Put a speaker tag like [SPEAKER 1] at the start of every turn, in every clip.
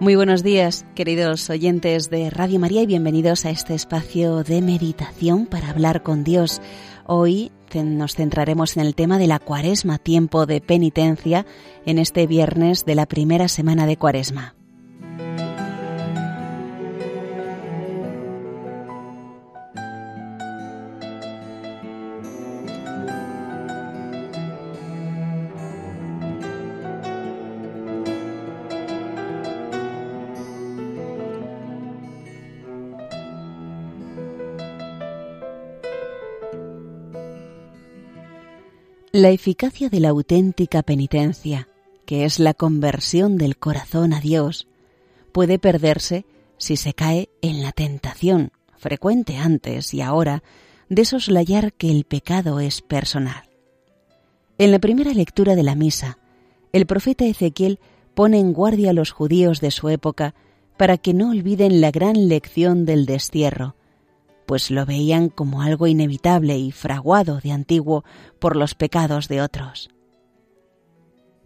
[SPEAKER 1] Muy buenos días, queridos oyentes de Radio María, y bienvenidos a este espacio de meditación para hablar con Dios. Hoy nos centraremos en el tema de la cuaresma, tiempo de penitencia, en este viernes de la primera semana de cuaresma. La eficacia de la auténtica penitencia, que es la conversión del corazón a Dios, puede perderse si se cae en la tentación, frecuente antes y ahora, de soslayar que el pecado es personal. En la primera lectura de la misa, el profeta Ezequiel pone en guardia a los judíos de su época para que no olviden la gran lección del destierro, pues lo veían como algo inevitable y fraguado de antiguo por los pecados de otros.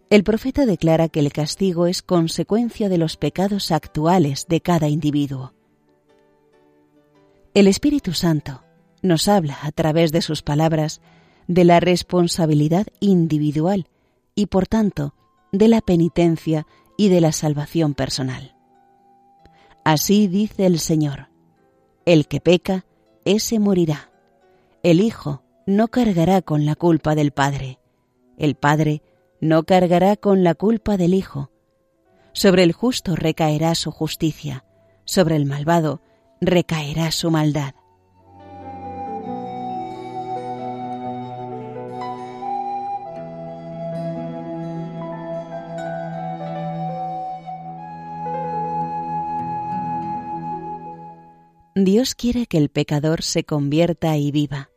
[SPEAKER 1] El profeta declara que el castigo es consecuencia de los pecados actuales de cada individuo. El Espíritu Santo nos habla a través de sus palabras de la responsabilidad individual y por tanto de la penitencia y de la salvación personal. Así dice el Señor, el que peca, ese morirá. El Hijo no cargará con la culpa del Padre. El Padre no cargará con la culpa del Hijo. Sobre el justo recaerá su justicia, sobre el malvado recaerá su maldad. Dios quiere que el pecador se convierta y viva,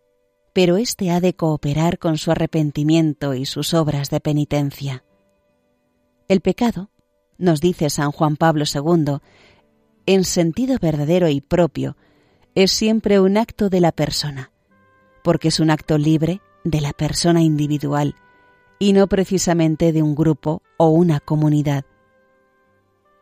[SPEAKER 1] pero éste ha de cooperar con su arrepentimiento y sus obras de penitencia. El pecado, nos dice San Juan Pablo II, en sentido verdadero y propio, es siempre un acto de la persona, porque es un acto libre de la persona individual y no precisamente de un grupo o una comunidad.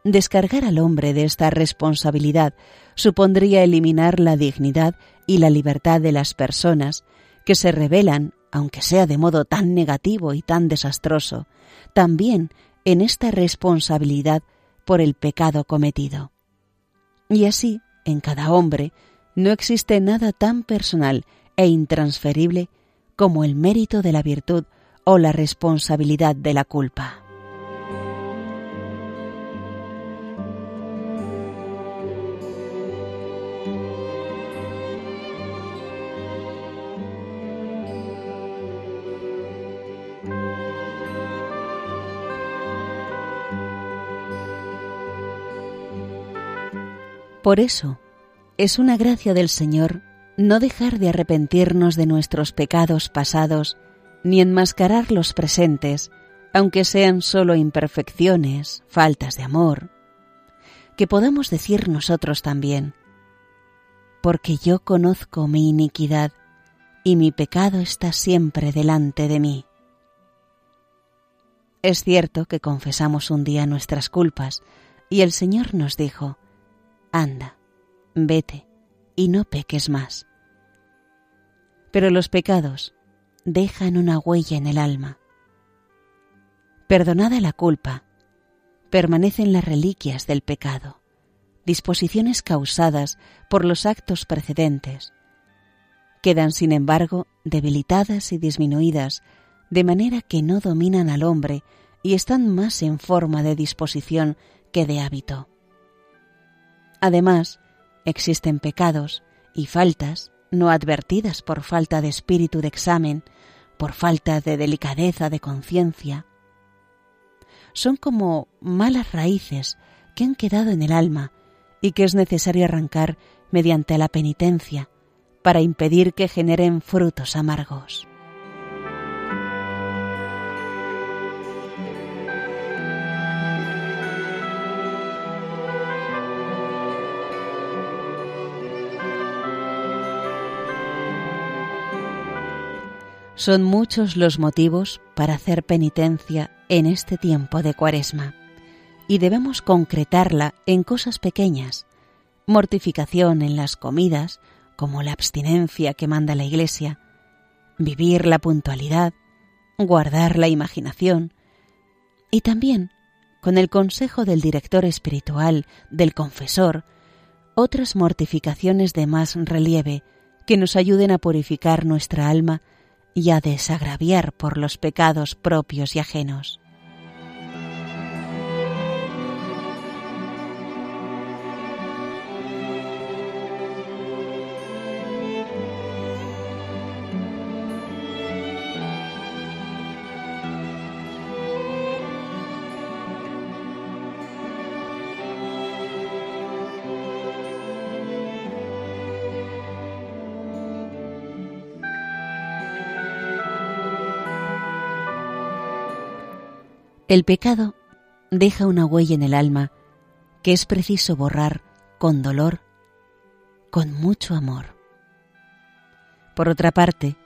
[SPEAKER 1] Descargar al hombre de esta responsabilidad supondría eliminar la dignidad y la libertad de las personas que se revelan, aunque sea de modo tan negativo y tan desastroso, también en esta responsabilidad por el pecado cometido. Y así, en cada hombre, no existe nada tan personal e intransferible como el mérito de la virtud o la responsabilidad de la culpa. Por eso, es una gracia del Señor no dejar de arrepentirnos de nuestros pecados pasados, ni enmascarar los presentes, aunque sean solo imperfecciones, faltas de amor, que podamos decir nosotros también, porque yo conozco mi iniquidad y mi pecado está siempre delante de mí. Es cierto que confesamos un día nuestras culpas y el Señor nos dijo, anda, vete y no peques más. Pero los pecados dejan una huella en el alma. Perdonada la culpa, permanecen las reliquias del pecado, disposiciones causadas por los actos precedentes. Quedan, sin embargo, debilitadas y disminuidas, de manera que no dominan al hombre y están más en forma de disposición que de hábito. Además, existen pecados y faltas no advertidas por falta de espíritu de examen, por falta de delicadeza de conciencia. Son como malas raíces que han quedado en el alma y que es necesario arrancar mediante la penitencia para impedir que generen frutos amargos. Son muchos los motivos para hacer penitencia en este tiempo de Cuaresma. y debemos concretarla en cosas pequeñas, mortificación en las comidas, como la abstinencia que manda la Iglesia, vivir la puntualidad, guardar la imaginación, y también, con el consejo del director espiritual, del confesor, otras mortificaciones de más relieve que nos ayuden a purificar nuestra alma y a desagraviar por los pecados propios y ajenos. El pecado deja una huella en el alma que es preciso borrar con dolor, con mucho amor. Por otra parte,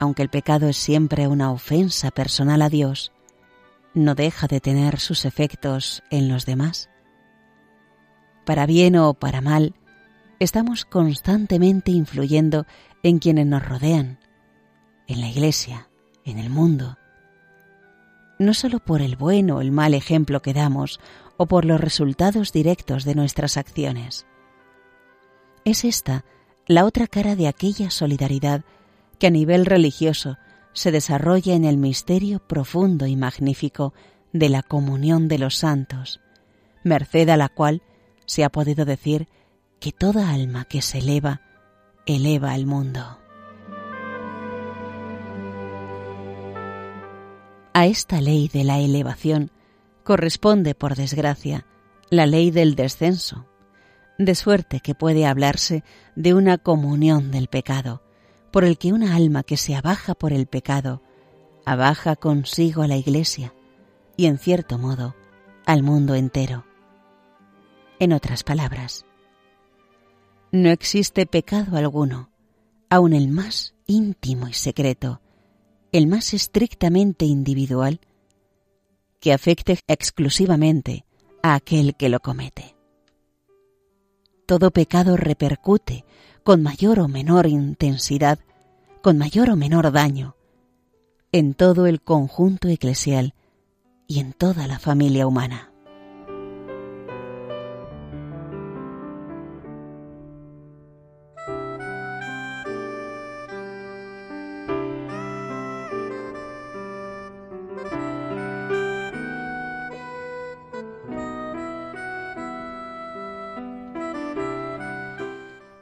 [SPEAKER 1] aunque el pecado es siempre una ofensa personal a Dios, no deja de tener sus efectos en los demás. Para bien o para mal, estamos constantemente influyendo en quienes nos rodean, en la Iglesia, en el mundo, no solo por el buen o el mal ejemplo que damos o por los resultados directos de nuestras acciones. Es esta la otra cara de aquella solidaridad que a nivel religioso se desarrolla en el misterio profundo y magnífico de la comunión de los santos, merced a la cual se ha podido decir que toda alma que se eleva, eleva al mundo. A esta ley de la elevación corresponde, por desgracia, la ley del descenso, de suerte que puede hablarse de una comunión del pecado, por el que una alma que se abaja por el pecado, abaja consigo a la Iglesia y, en cierto modo, al mundo entero. En otras palabras, no existe pecado alguno, aun el más íntimo y secreto, el más estrictamente individual, que afecte exclusivamente a aquel que lo comete. Todo pecado repercute con mayor o menor intensidad, con mayor o menor daño, en todo el conjunto eclesial y en toda la familia humana.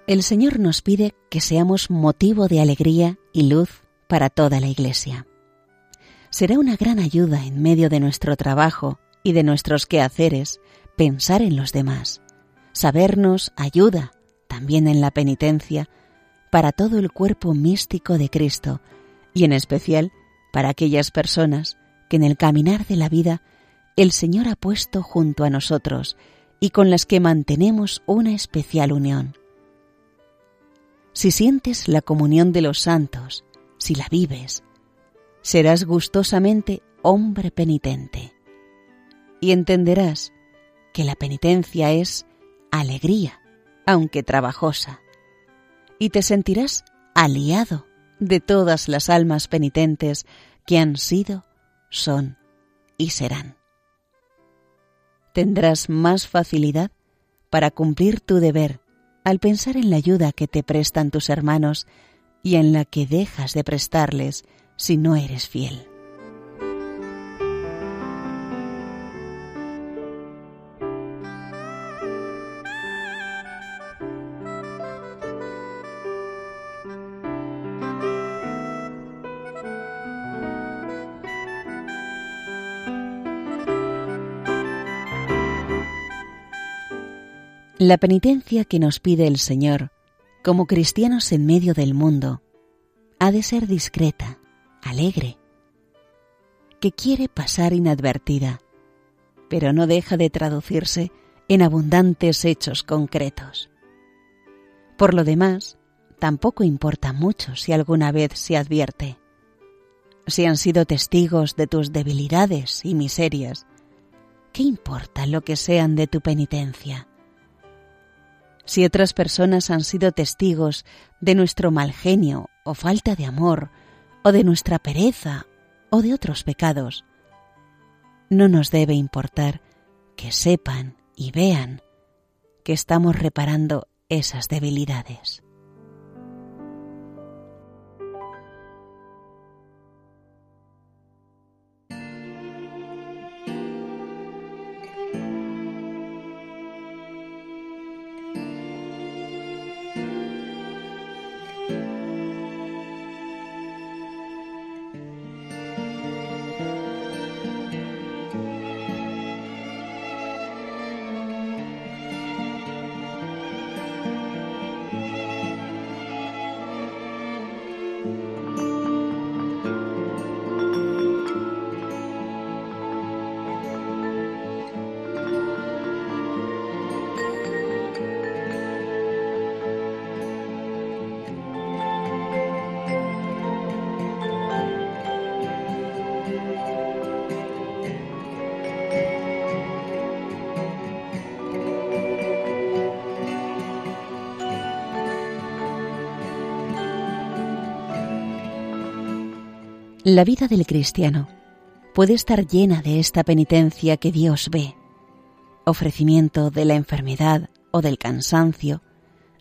[SPEAKER 1] El Señor nos pide que seamos motivo de alegría y luz para toda la Iglesia. Será una gran ayuda en medio de nuestro trabajo y de nuestros quehaceres pensar en los demás, sabernos ayuda también en la penitencia para todo el cuerpo místico de Cristo y en especial para aquellas personas que en el caminar de la vida el Señor ha puesto junto a nosotros y con las que mantenemos una especial unión si sientes la comunión de los santos, si la vives, serás gustosamente hombre penitente y entenderás que la penitencia es alegría, aunque trabajosa, y te sentirás aliado de todas las almas penitentes que han sido, son y serán. Tendrás más facilidad para cumplir tu deber al pensar en la ayuda que te prestan tus hermanos y en la que dejas de prestarles si no eres fiel. La penitencia que nos pide el Señor, como cristianos en medio del mundo, ha de ser discreta, alegre, que quiere pasar inadvertida, pero no deja de traducirse en abundantes hechos concretos. Por lo demás, tampoco importa mucho si alguna vez se advierte. Si han sido testigos de tus debilidades y miserias, ¿qué importa lo que sean de tu penitencia? Si otras personas han sido testigos de nuestro mal genio o falta de amor, o de nuestra pereza o de otros pecados, no nos debe importar que sepan y vean que estamos reparando esas debilidades. La vida del cristiano puede estar llena de esta penitencia que Dios ve, ofrecimiento de la enfermedad o del cansancio,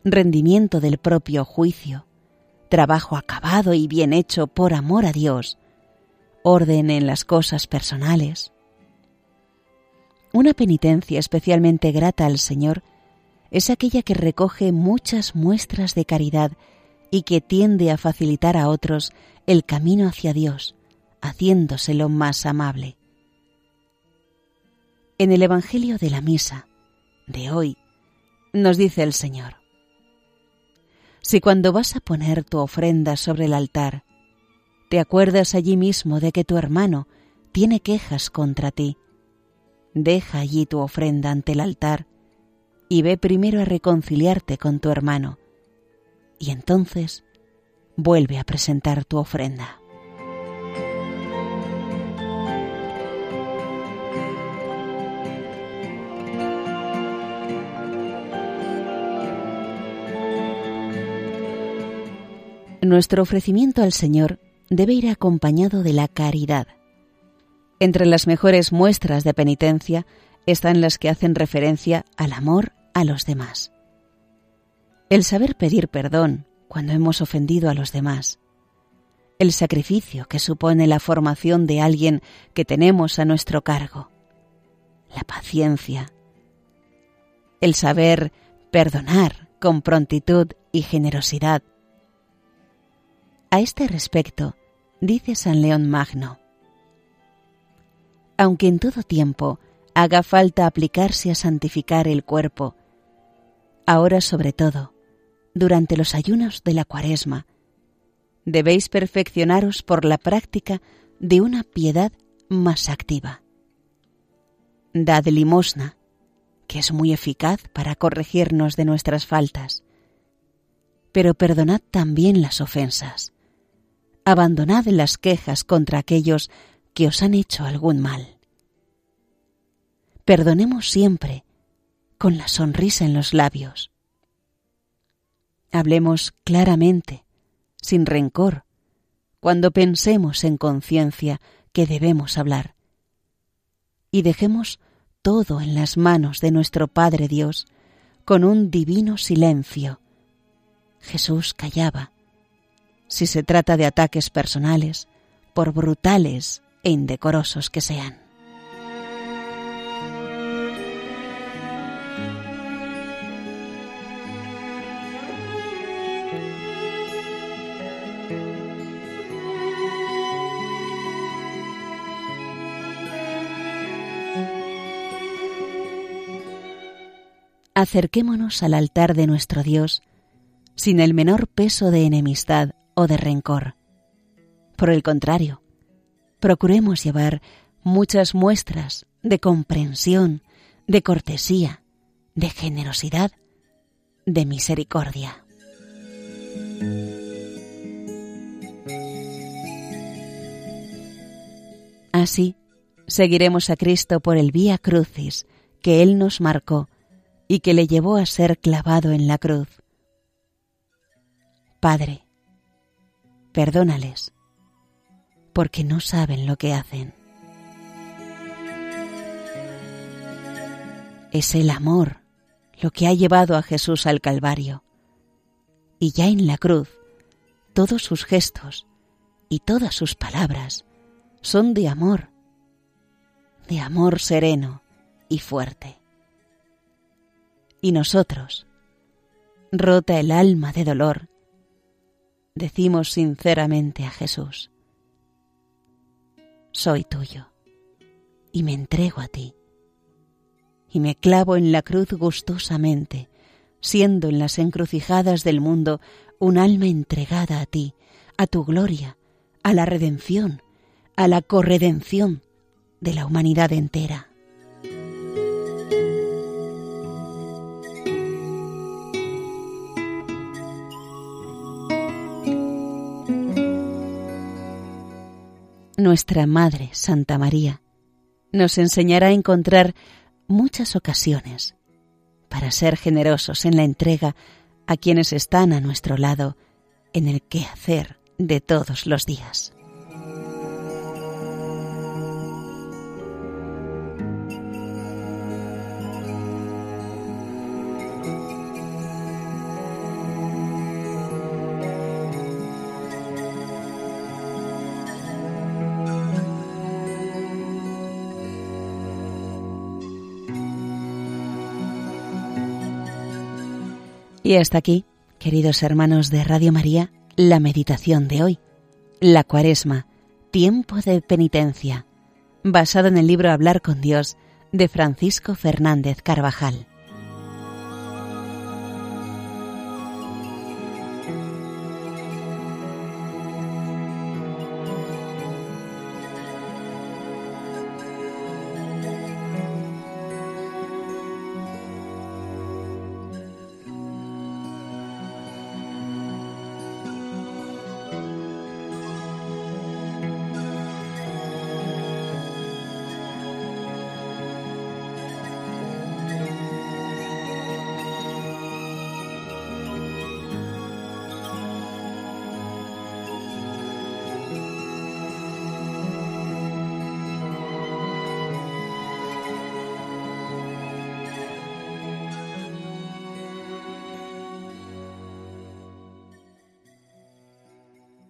[SPEAKER 1] rendimiento del propio juicio, trabajo acabado y bien hecho por amor a Dios, orden en las cosas personales. Una penitencia especialmente grata al Señor es aquella que recoge muchas muestras de caridad y que tiende a facilitar a otros el camino hacia Dios, haciéndoselo más amable. En el Evangelio de la Misa de hoy nos dice el Señor, si cuando vas a poner tu ofrenda sobre el altar, te acuerdas allí mismo de que tu hermano tiene quejas contra ti, deja allí tu ofrenda ante el altar y ve primero a reconciliarte con tu hermano y entonces vuelve a presentar tu ofrenda. Nuestro ofrecimiento al Señor debe ir acompañado de la caridad. Entre las mejores muestras de penitencia están las que hacen referencia al amor a los demás el saber pedir perdón cuando hemos ofendido a los demás, el sacrificio que supone la formación de alguien que tenemos a nuestro cargo, la paciencia, el saber perdonar con prontitud y generosidad. A este respecto, dice San León Magno, aunque en todo tiempo haga falta aplicarse a santificar el cuerpo, ahora sobre todo, durante los ayunos de la cuaresma. Debéis perfeccionaros por la práctica de una piedad más activa. Dad limosna, que es muy eficaz para corregirnos de nuestras faltas. Pero perdonad también las ofensas. Abandonad las quejas contra aquellos que os han hecho algún mal. Perdonemos siempre, con la sonrisa en los labios Hablemos claramente, sin rencor, cuando pensemos en conciencia que debemos hablar. Y dejemos todo en las manos de nuestro Padre Dios con un divino silencio. Jesús callaba. Si se trata de ataques personales, por brutales e indecorosos que sean. Acerquémonos al altar de nuestro Dios sin el menor peso de enemistad o de rencor. Por el contrario, procuremos llevar muchas muestras de comprensión, de cortesía, de generosidad, de misericordia. Así, Seguiremos a Cristo por el vía crucis que Él nos marcó y que le llevó a ser clavado en la cruz. Padre, perdónales, porque no saben lo que hacen. Es el amor lo que ha llevado a Jesús al Calvario. Y ya en la cruz, todos sus gestos y todas sus palabras son de amor, de amor sereno y fuerte. Y nosotros, rota el alma de dolor, decimos sinceramente a Jesús, soy tuyo y me entrego a ti. Y me clavo en la cruz gustosamente, siendo en las encrucijadas del mundo un alma entregada a ti, a tu gloria, a la redención, a la corredención de la humanidad entera. Nuestra Madre, Santa María, nos enseñará a encontrar muchas ocasiones para ser generosos en la entrega a quienes están a nuestro lado en el quehacer de todos los días. Y hasta aquí, queridos hermanos de Radio María, la meditación de hoy, la cuaresma, tiempo de penitencia, basado en el libro Hablar con Dios de Francisco Fernández Carvajal.